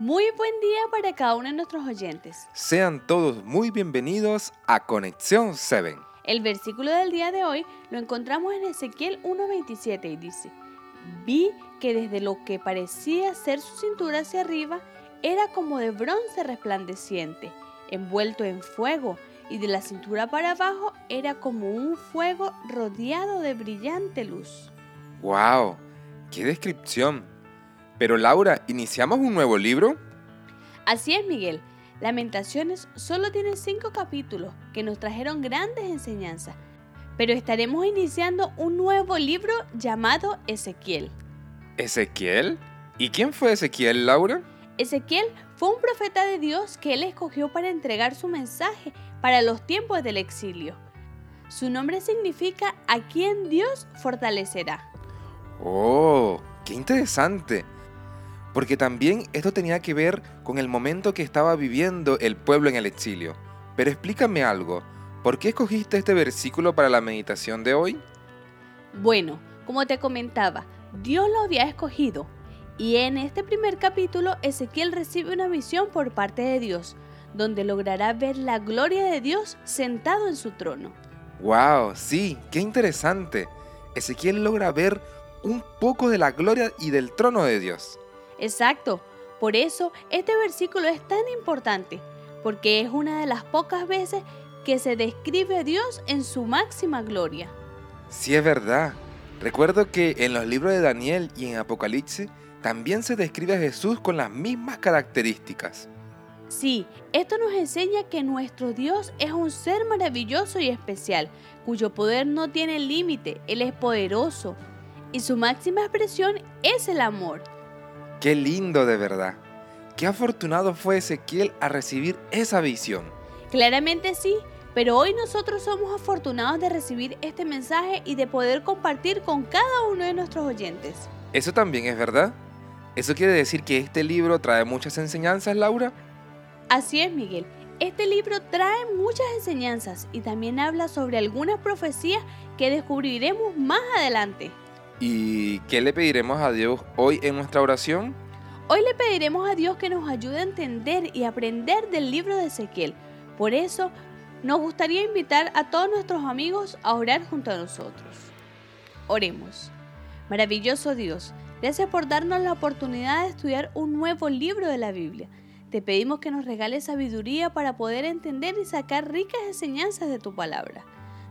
Muy buen día para cada uno de nuestros oyentes. Sean todos muy bienvenidos a Conexión 7. El versículo del día de hoy lo encontramos en Ezequiel 1.27 y dice, Vi que desde lo que parecía ser su cintura hacia arriba era como de bronce resplandeciente, envuelto en fuego, y de la cintura para abajo era como un fuego rodeado de brillante luz. ¡Wow! ¡Qué descripción! Pero Laura, ¿iniciamos un nuevo libro? Así es, Miguel. Lamentaciones solo tiene cinco capítulos que nos trajeron grandes enseñanzas, pero estaremos iniciando un nuevo libro llamado Ezequiel. ¿Ezequiel? ¿Y quién fue Ezequiel, Laura? Ezequiel fue un profeta de Dios que él escogió para entregar su mensaje para los tiempos del exilio. Su nombre significa a quien Dios fortalecerá. ¡Oh! ¡Qué interesante! Porque también esto tenía que ver con el momento que estaba viviendo el pueblo en el exilio. Pero explícame algo, ¿por qué escogiste este versículo para la meditación de hoy? Bueno, como te comentaba, Dios lo había escogido. Y en este primer capítulo, Ezequiel recibe una visión por parte de Dios, donde logrará ver la gloria de Dios sentado en su trono. ¡Wow! Sí, qué interesante. Ezequiel logra ver un poco de la gloria y del trono de Dios. Exacto. Por eso este versículo es tan importante, porque es una de las pocas veces que se describe a Dios en su máxima gloria. Sí, es verdad. Recuerdo que en los libros de Daniel y en Apocalipsis también se describe a Jesús con las mismas características. Sí, esto nos enseña que nuestro Dios es un ser maravilloso y especial, cuyo poder no tiene límite, Él es poderoso, y su máxima expresión es el amor. Qué lindo de verdad. Qué afortunado fue Ezequiel a recibir esa visión. Claramente sí, pero hoy nosotros somos afortunados de recibir este mensaje y de poder compartir con cada uno de nuestros oyentes. Eso también es verdad. ¿Eso quiere decir que este libro trae muchas enseñanzas, Laura? Así es, Miguel. Este libro trae muchas enseñanzas y también habla sobre algunas profecías que descubriremos más adelante. ¿Y qué le pediremos a Dios hoy en nuestra oración? Hoy le pediremos a Dios que nos ayude a entender y aprender del libro de Ezequiel. Por eso, nos gustaría invitar a todos nuestros amigos a orar junto a nosotros. Oremos. Maravilloso Dios, gracias por darnos la oportunidad de estudiar un nuevo libro de la Biblia. Te pedimos que nos regales sabiduría para poder entender y sacar ricas enseñanzas de tu palabra.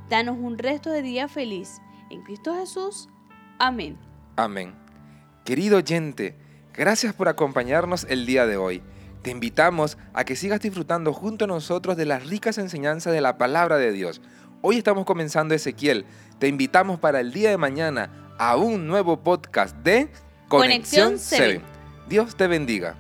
Danos un resto de día feliz. En Cristo Jesús. Amén. Amén. Querido oyente, gracias por acompañarnos el día de hoy. Te invitamos a que sigas disfrutando junto a nosotros de las ricas enseñanzas de la palabra de Dios. Hoy estamos comenzando Ezequiel. Te invitamos para el día de mañana a un nuevo podcast de Conexión 7. Dios te bendiga.